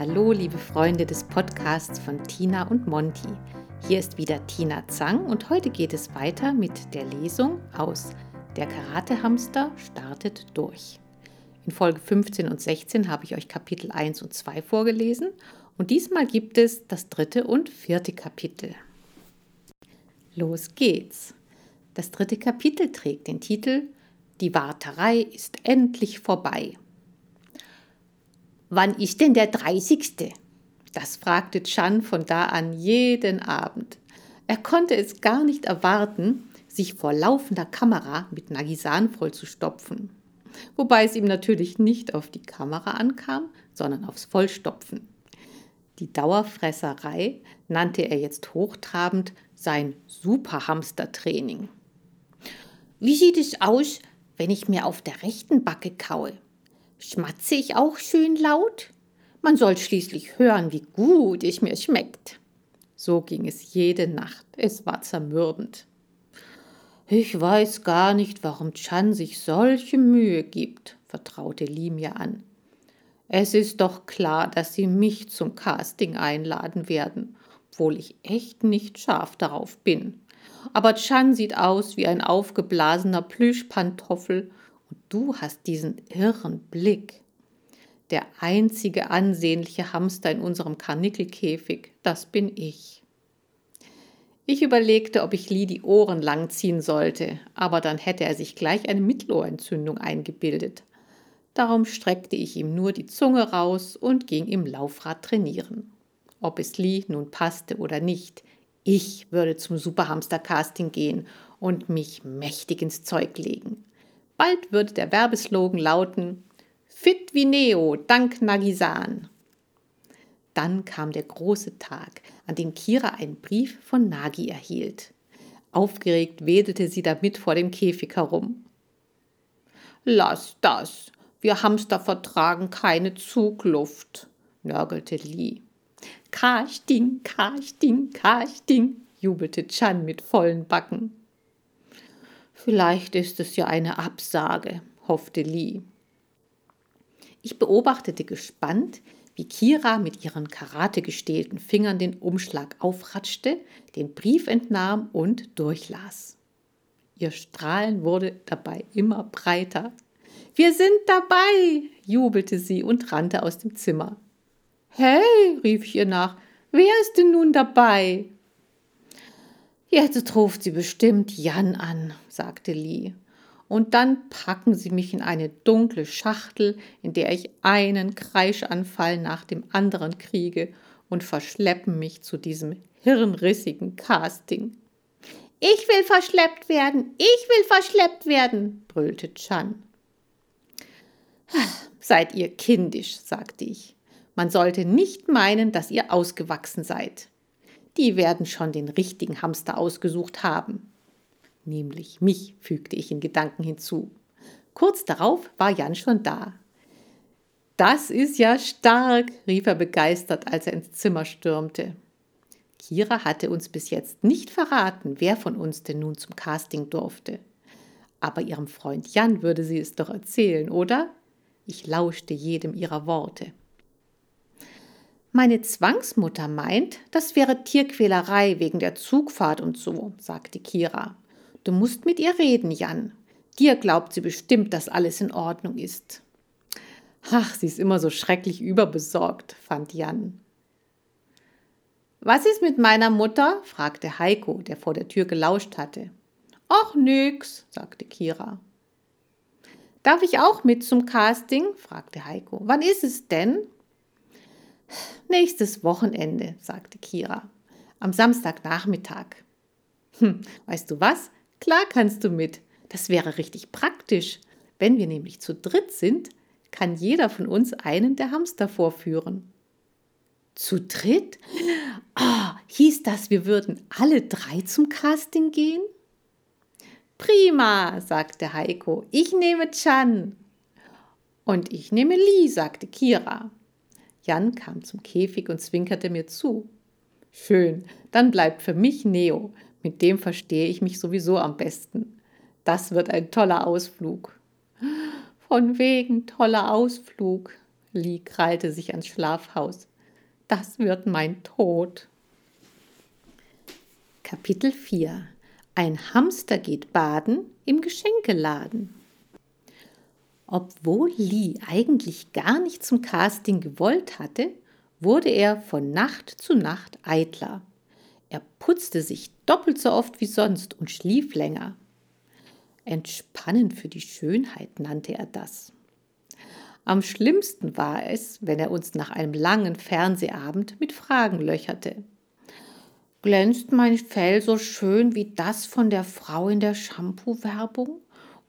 Hallo, liebe Freunde des Podcasts von Tina und Monty. Hier ist wieder Tina Zang und heute geht es weiter mit der Lesung aus Der Karatehamster startet durch. In Folge 15 und 16 habe ich euch Kapitel 1 und 2 vorgelesen und diesmal gibt es das dritte und vierte Kapitel. Los geht's. Das dritte Kapitel trägt den Titel Die Warterei ist endlich vorbei. Wann ist denn der 30.? Das fragte Chan von da an jeden Abend. Er konnte es gar nicht erwarten, sich vor laufender Kamera mit Nagisan vollzustopfen. Wobei es ihm natürlich nicht auf die Kamera ankam, sondern aufs Vollstopfen. Die Dauerfresserei nannte er jetzt hochtrabend sein Superhamster-Training. Wie sieht es aus, wenn ich mir auf der rechten Backe kaue? Schmatze ich auch schön laut? Man soll schließlich hören, wie gut es mir schmeckt. So ging es jede Nacht. Es war zermürbend. Ich weiß gar nicht, warum Chan sich solche Mühe gibt, vertraute Li mir an. Es ist doch klar, dass Sie mich zum Casting einladen werden, obwohl ich echt nicht scharf darauf bin. Aber Chan sieht aus wie ein aufgeblasener Plüschpantoffel und du hast diesen irren Blick. Der einzige ansehnliche Hamster in unserem Karnickelkäfig, das bin ich. Ich überlegte, ob ich Lee die Ohren langziehen sollte, aber dann hätte er sich gleich eine Mittelohrentzündung eingebildet. Darum streckte ich ihm nur die Zunge raus und ging im Laufrad trainieren. Ob es Lee nun passte oder nicht, ich würde zum Superhamster-Casting gehen und mich mächtig ins Zeug legen. Bald würde der Werbeslogan lauten Fit wie Neo, dank Nagisan. Dann kam der große Tag, an dem Kira einen Brief von Nagi erhielt. Aufgeregt wedelte sie damit vor dem Käfig herum. Lass das, wir Hamster vertragen keine Zugluft, nörgelte Lee. Casting, Casting, Casting, jubelte Chan mit vollen Backen. Vielleicht ist es ja eine Absage, hoffte Lee. Ich beobachtete gespannt, wie Kira mit ihren karategestählten Fingern den Umschlag aufratschte, den Brief entnahm und durchlas. Ihr Strahlen wurde dabei immer breiter. Wir sind dabei, jubelte sie und rannte aus dem Zimmer. Hey, rief ich ihr nach, wer ist denn nun dabei? Jetzt ruft sie bestimmt Jan an, sagte Lee. Und dann packen sie mich in eine dunkle Schachtel, in der ich einen Kreischanfall nach dem anderen kriege und verschleppen mich zu diesem hirnrissigen Casting. Ich will verschleppt werden, ich will verschleppt werden, brüllte Chan. Seid ihr kindisch, sagte ich. Man sollte nicht meinen, dass ihr ausgewachsen seid die werden schon den richtigen Hamster ausgesucht haben. Nämlich mich, fügte ich in Gedanken hinzu. Kurz darauf war Jan schon da. Das ist ja stark, rief er begeistert, als er ins Zimmer stürmte. Kira hatte uns bis jetzt nicht verraten, wer von uns denn nun zum Casting durfte. Aber ihrem Freund Jan würde sie es doch erzählen, oder? Ich lauschte jedem ihrer Worte. Meine Zwangsmutter meint, das wäre Tierquälerei wegen der Zugfahrt und so, sagte Kira. Du musst mit ihr reden, Jan. Dir glaubt sie bestimmt, dass alles in Ordnung ist. Ach, sie ist immer so schrecklich überbesorgt, fand Jan. Was ist mit meiner Mutter? fragte Heiko, der vor der Tür gelauscht hatte. Ach, nix, sagte Kira. Darf ich auch mit zum Casting? fragte Heiko. Wann ist es denn? Nächstes Wochenende, sagte Kira. Am Samstagnachmittag. Hm, weißt du was? Klar kannst du mit. Das wäre richtig praktisch. Wenn wir nämlich zu dritt sind, kann jeder von uns einen der Hamster vorführen. Zu dritt? Oh, hieß das, wir würden alle drei zum Casting gehen? Prima, sagte Heiko. Ich nehme Chan. Und ich nehme Li, sagte Kira. Jan kam zum Käfig und zwinkerte mir zu. Schön, dann bleibt für mich Neo. Mit dem verstehe ich mich sowieso am besten. Das wird ein toller Ausflug. Von wegen toller Ausflug. Lee krallte sich ans Schlafhaus. das wird mein Tod. Kapitel 4 Ein Hamster geht baden im Geschenkeladen. Obwohl Lee eigentlich gar nicht zum Casting gewollt hatte, wurde er von Nacht zu Nacht eitler. Er putzte sich doppelt so oft wie sonst und schlief länger. Entspannend für die Schönheit nannte er das. Am schlimmsten war es, wenn er uns nach einem langen Fernsehabend mit Fragen löcherte. Glänzt mein Fell so schön wie das von der Frau in der Shampoo-Werbung?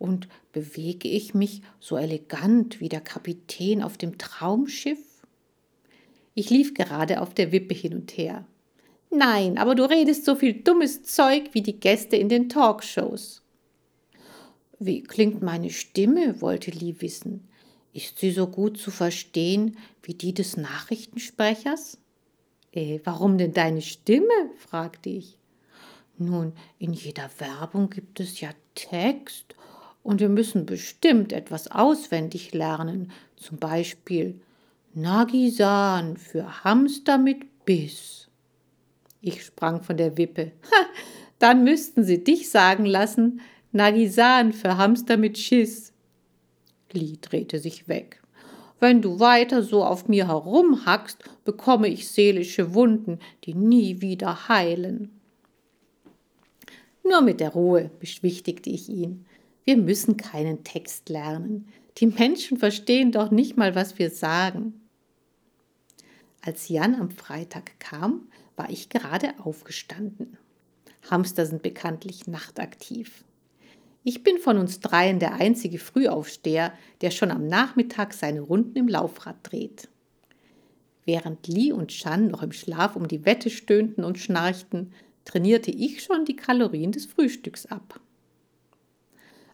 Und bewege ich mich so elegant wie der Kapitän auf dem Traumschiff? Ich lief gerade auf der Wippe hin und her. Nein, aber du redest so viel dummes Zeug wie die Gäste in den Talkshows. Wie klingt meine Stimme? wollte Lee wissen. Ist sie so gut zu verstehen wie die des Nachrichtensprechers? Äh, warum denn deine Stimme? fragte ich. Nun, in jeder Werbung gibt es ja Text und wir müssen bestimmt etwas auswendig lernen, zum Beispiel Nagisan für Hamster mit Biss. Ich sprang von der Wippe. Dann müssten Sie dich sagen lassen, Nagisan für Hamster mit Schiss. Lee drehte sich weg. Wenn du weiter so auf mir herumhackst, bekomme ich seelische Wunden, die nie wieder heilen. Nur mit der Ruhe, beschwichtigte ich ihn. Wir müssen keinen Text lernen. Die Menschen verstehen doch nicht mal, was wir sagen. Als Jan am Freitag kam, war ich gerade aufgestanden. Hamster sind bekanntlich nachtaktiv. Ich bin von uns dreien der einzige Frühaufsteher, der schon am Nachmittag seine Runden im Laufrad dreht. Während Lee und Chan noch im Schlaf um die Wette stöhnten und schnarchten, trainierte ich schon die Kalorien des Frühstücks ab.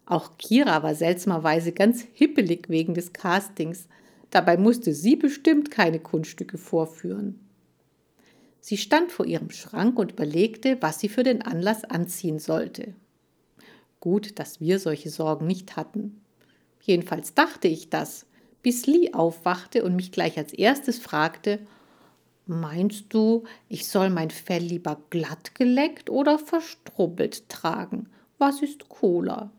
Auch Kira war seltsamerweise ganz hippelig wegen des Castings. Dabei musste sie bestimmt keine Kunststücke vorführen. Sie stand vor ihrem Schrank und überlegte, was sie für den Anlass anziehen sollte. Gut, dass wir solche Sorgen nicht hatten. Jedenfalls dachte ich das, bis Lee aufwachte und mich gleich als erstes fragte, Meinst du, ich soll mein Fell lieber glatt geleckt oder verstrubbelt tragen? Was ist cooler?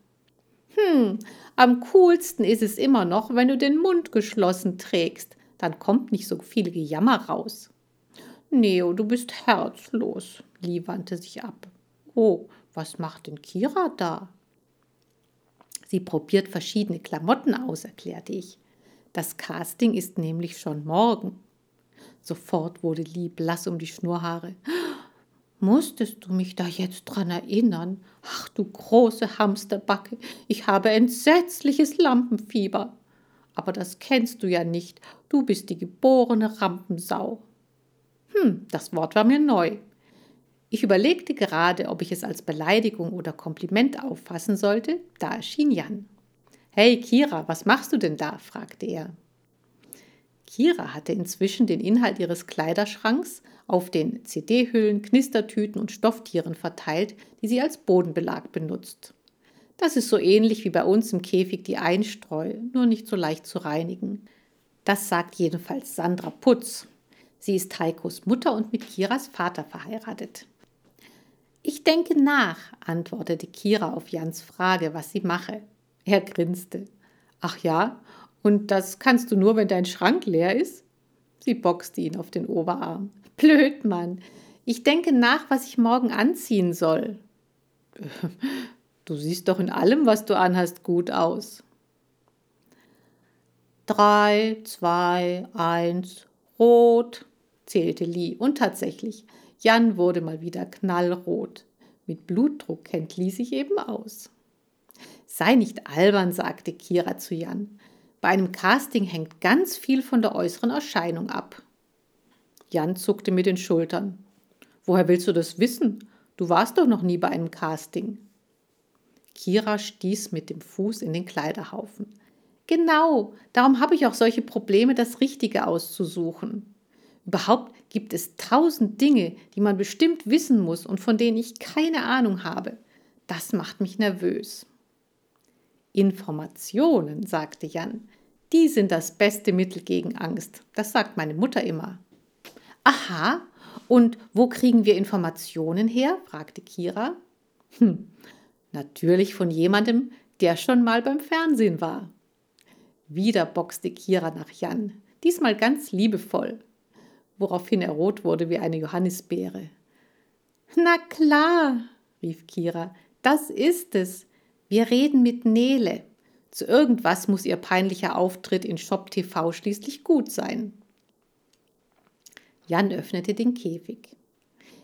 Hm, am coolsten ist es immer noch, wenn du den Mund geschlossen trägst. Dann kommt nicht so viel Gejammer raus. Neo, du bist herzlos. Lee wandte sich ab. Oh, was macht denn Kira da? Sie probiert verschiedene Klamotten aus, erklärte ich. Das Casting ist nämlich schon morgen. Sofort wurde Lee blass um die Schnurrhaare. Musstest du mich da jetzt dran erinnern? Ach du große Hamsterbacke, ich habe entsetzliches Lampenfieber. Aber das kennst du ja nicht, du bist die geborene Rampensau. Hm, das Wort war mir neu. Ich überlegte gerade, ob ich es als Beleidigung oder Kompliment auffassen sollte, da erschien Jan. Hey Kira, was machst du denn da? fragte er. Kira hatte inzwischen den Inhalt ihres Kleiderschranks auf den CD-Hüllen, Knistertüten und Stofftieren verteilt, die sie als Bodenbelag benutzt. Das ist so ähnlich wie bei uns im Käfig die Einstreu, nur nicht so leicht zu reinigen. Das sagt jedenfalls Sandra Putz. Sie ist Heikos Mutter und mit Kiras Vater verheiratet. Ich denke nach, antwortete Kira auf Jans Frage, was sie mache. Er grinste. Ach ja, und das kannst du nur, wenn dein Schrank leer ist? Sie boxte ihn auf den Oberarm. Blöd, Mann. Ich denke nach, was ich morgen anziehen soll. Du siehst doch in allem, was du anhast, gut aus. Drei, zwei, eins, rot, zählte Lee. Und tatsächlich, Jan wurde mal wieder knallrot. Mit Blutdruck kennt Lee sich eben aus. Sei nicht albern, sagte Kira zu Jan. Bei einem Casting hängt ganz viel von der äußeren Erscheinung ab. Jan zuckte mit den Schultern. Woher willst du das wissen? Du warst doch noch nie bei einem Casting. Kira stieß mit dem Fuß in den Kleiderhaufen. Genau, darum habe ich auch solche Probleme, das Richtige auszusuchen. Überhaupt gibt es tausend Dinge, die man bestimmt wissen muss und von denen ich keine Ahnung habe. Das macht mich nervös. Informationen, sagte Jan, die sind das beste Mittel gegen Angst. Das sagt meine Mutter immer. Aha, und wo kriegen wir Informationen her? fragte Kira. Hm, natürlich von jemandem, der schon mal beim Fernsehen war. Wieder boxte Kira nach Jan, diesmal ganz liebevoll, woraufhin er rot wurde wie eine Johannisbeere. Na klar, rief Kira, das ist es. Wir reden mit Nele. Zu irgendwas muss ihr peinlicher Auftritt in Shop TV schließlich gut sein. Jan öffnete den Käfig.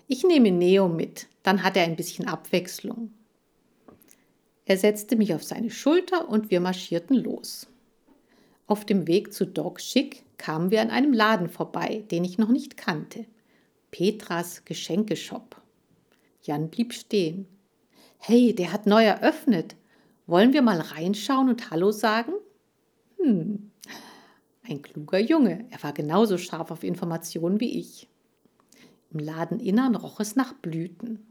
Ich nehme Neo mit, dann hat er ein bisschen Abwechslung. Er setzte mich auf seine Schulter und wir marschierten los. Auf dem Weg zu Dog Schick kamen wir an einem Laden vorbei, den ich noch nicht kannte. Petras Geschenkeshop. Jan blieb stehen. Hey, der hat neu eröffnet. Wollen wir mal reinschauen und Hallo sagen? Hm, ein kluger Junge. Er war genauso scharf auf Informationen wie ich. Im Ladeninnern roch es nach Blüten.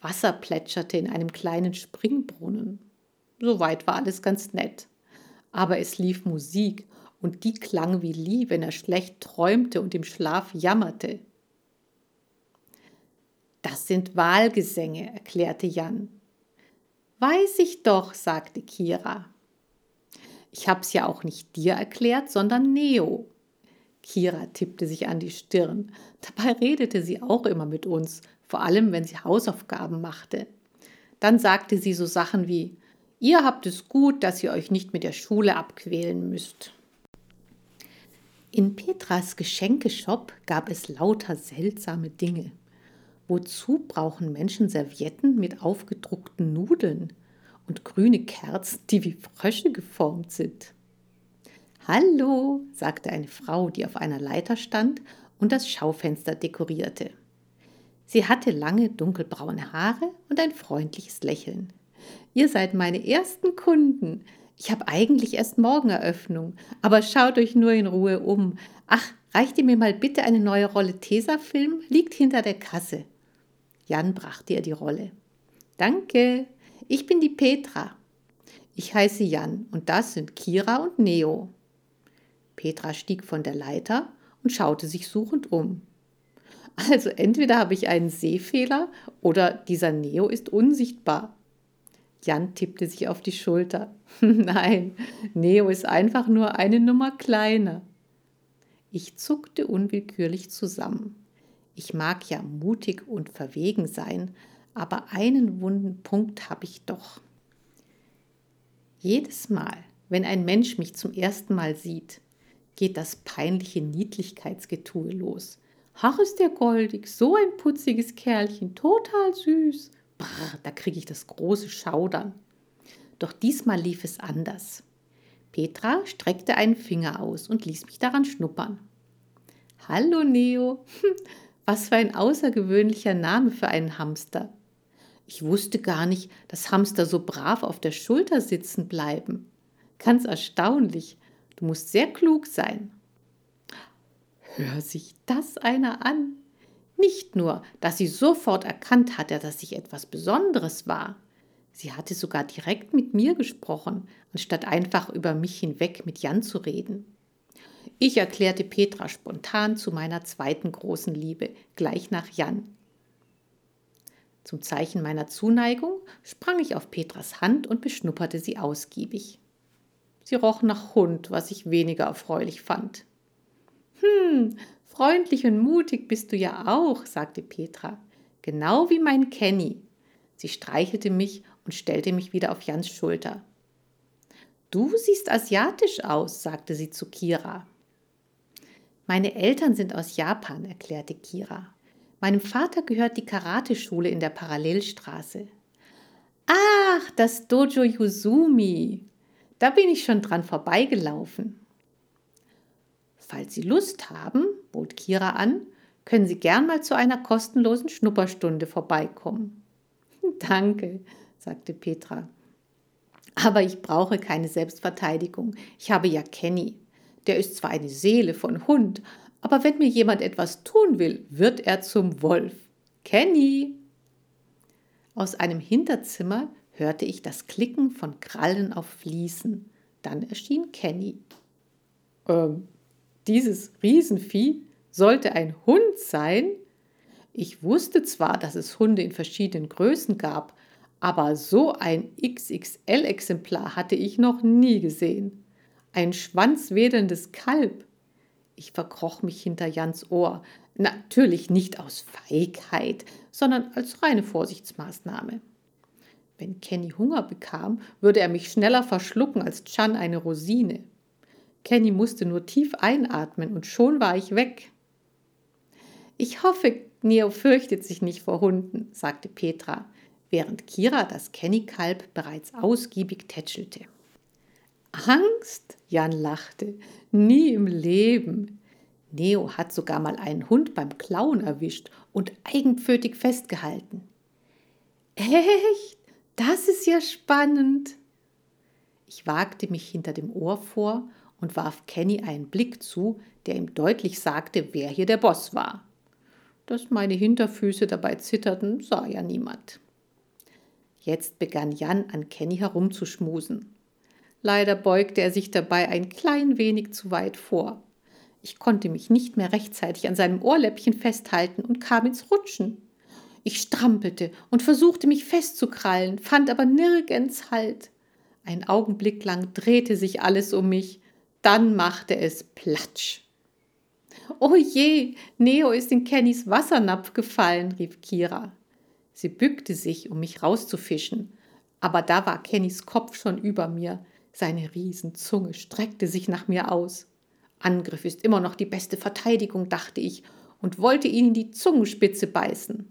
Wasser plätscherte in einem kleinen Springbrunnen. Soweit war alles ganz nett. Aber es lief Musik und die klang wie Lee, wenn er schlecht träumte und im Schlaf jammerte. Das sind Wahlgesänge, erklärte Jan. Weiß ich doch, sagte Kira. Ich hab's ja auch nicht dir erklärt, sondern Neo. Kira tippte sich an die Stirn. Dabei redete sie auch immer mit uns, vor allem wenn sie Hausaufgaben machte. Dann sagte sie so Sachen wie Ihr habt es gut, dass ihr euch nicht mit der Schule abquälen müsst. In Petras Geschenkeshop gab es lauter seltsame Dinge. Wozu brauchen Menschen Servietten mit aufgedruckten Nudeln und grüne Kerzen, die wie Frösche geformt sind? Hallo, sagte eine Frau, die auf einer Leiter stand und das Schaufenster dekorierte. Sie hatte lange dunkelbraune Haare und ein freundliches Lächeln. Ihr seid meine ersten Kunden. Ich habe eigentlich erst morgen Eröffnung, aber schaut euch nur in Ruhe um. Ach, reicht ihr mir mal bitte eine neue Rolle Tesafilm? Liegt hinter der Kasse. Jan brachte ihr die Rolle. Danke, ich bin die Petra. Ich heiße Jan und das sind Kira und Neo. Petra stieg von der Leiter und schaute sich suchend um. Also entweder habe ich einen Sehfehler oder dieser Neo ist unsichtbar. Jan tippte sich auf die Schulter. Nein, Neo ist einfach nur eine Nummer kleiner. Ich zuckte unwillkürlich zusammen. Ich mag ja mutig und verwegen sein, aber einen wunden Punkt habe ich doch. Jedes Mal, wenn ein Mensch mich zum ersten Mal sieht, geht das peinliche Niedlichkeitsgetue los. Ach, ist der goldig, so ein putziges Kerlchen, total süß. Brr, da kriege ich das große Schaudern. Doch diesmal lief es anders. Petra streckte einen Finger aus und ließ mich daran schnuppern. Hallo Neo, was für ein außergewöhnlicher Name für einen Hamster. Ich wusste gar nicht, dass Hamster so brav auf der Schulter sitzen bleiben. Ganz erstaunlich. Du musst sehr klug sein. Hör sich das einer an. Nicht nur, dass sie sofort erkannt hatte, dass ich etwas Besonderes war. Sie hatte sogar direkt mit mir gesprochen, anstatt einfach über mich hinweg mit Jan zu reden. Ich erklärte Petra spontan zu meiner zweiten großen Liebe, gleich nach Jan. Zum Zeichen meiner Zuneigung sprang ich auf Petras Hand und beschnupperte sie ausgiebig. Sie roch nach Hund, was ich weniger erfreulich fand. Hm, freundlich und mutig bist du ja auch, sagte Petra. Genau wie mein Kenny. Sie streichelte mich und stellte mich wieder auf Jans Schulter. Du siehst asiatisch aus, sagte sie zu Kira. Meine Eltern sind aus Japan, erklärte Kira. Meinem Vater gehört die Karateschule in der Parallelstraße. Ach, das Dojo Yuzumi. Da bin ich schon dran vorbeigelaufen. Falls Sie Lust haben, bot Kira an, können Sie gern mal zu einer kostenlosen Schnupperstunde vorbeikommen. Danke, sagte Petra. Aber ich brauche keine Selbstverteidigung. Ich habe ja Kenny. Der ist zwar eine Seele von Hund, aber wenn mir jemand etwas tun will, wird er zum Wolf. Kenny! Aus einem Hinterzimmer hörte ich das Klicken von Krallen auf Fliesen. Dann erschien Kenny. Ähm, dieses Riesenvieh, sollte ein Hund sein? Ich wusste zwar, dass es Hunde in verschiedenen Größen gab, aber so ein XXL-Exemplar hatte ich noch nie gesehen. Ein schwanzwedelndes Kalb. Ich verkroch mich hinter Jans Ohr, natürlich nicht aus Feigheit, sondern als reine Vorsichtsmaßnahme. Wenn Kenny Hunger bekam, würde er mich schneller verschlucken als Chan eine Rosine. Kenny musste nur tief einatmen und schon war ich weg. Ich hoffe, Neo fürchtet sich nicht vor Hunden, sagte Petra, während Kira das Kenny-Kalb bereits ausgiebig tätschelte. Angst? Jan lachte. Nie im Leben. Neo hat sogar mal einen Hund beim Klauen erwischt und eigenpfötig festgehalten. Echt? Das ist ja spannend. Ich wagte mich hinter dem Ohr vor und warf Kenny einen Blick zu, der ihm deutlich sagte, wer hier der Boss war. Dass meine Hinterfüße dabei zitterten, sah ja niemand. Jetzt begann Jan an Kenny herumzuschmusen. Leider beugte er sich dabei ein klein wenig zu weit vor. Ich konnte mich nicht mehr rechtzeitig an seinem Ohrläppchen festhalten und kam ins Rutschen. Ich strampelte und versuchte mich festzukrallen, fand aber nirgends Halt. Ein Augenblick lang drehte sich alles um mich, dann machte es Platsch. Oh je, Neo ist in Kennys Wassernapf gefallen, rief Kira. Sie bückte sich, um mich rauszufischen, aber da war Kennys Kopf schon über mir. Seine Riesenzunge streckte sich nach mir aus. Angriff ist immer noch die beste Verteidigung, dachte ich, und wollte ihn in die Zungenspitze beißen.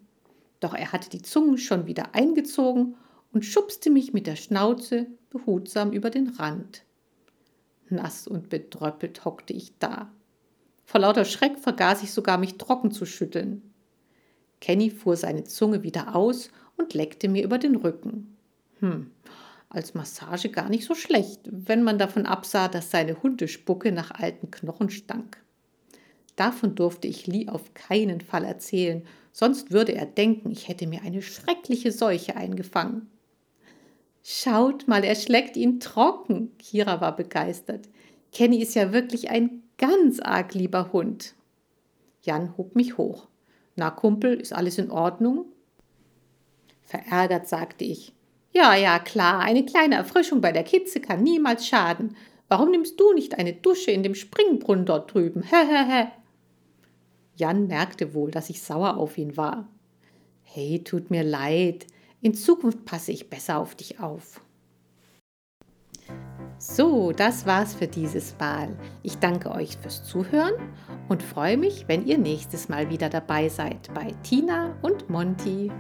Doch er hatte die Zunge schon wieder eingezogen und schubste mich mit der Schnauze behutsam über den Rand. Nass und bedröppelt hockte ich da. Vor lauter Schreck vergaß ich sogar, mich trocken zu schütteln. Kenny fuhr seine Zunge wieder aus und leckte mir über den Rücken. Hm, als Massage gar nicht so schlecht, wenn man davon absah, dass seine Hundespucke nach alten Knochen stank. Davon durfte ich Lee auf keinen Fall erzählen, sonst würde er denken, ich hätte mir eine schreckliche Seuche eingefangen. Schaut mal, er schlägt ihn trocken. Kira war begeistert. Kenny ist ja wirklich ein ganz arg lieber Hund. Jan hob mich hoch. Na, Kumpel, ist alles in Ordnung? Verärgert sagte ich. Ja, ja, klar, eine kleine Erfrischung bei der Kitze kann niemals schaden. Warum nimmst du nicht eine Dusche in dem Springbrunnen dort drüben? Hä. Jan merkte wohl, dass ich sauer auf ihn war. Hey, tut mir leid. In Zukunft passe ich besser auf dich auf. So, das war's für dieses Mal. Ich danke euch fürs Zuhören und freue mich, wenn ihr nächstes Mal wieder dabei seid bei Tina und Monty.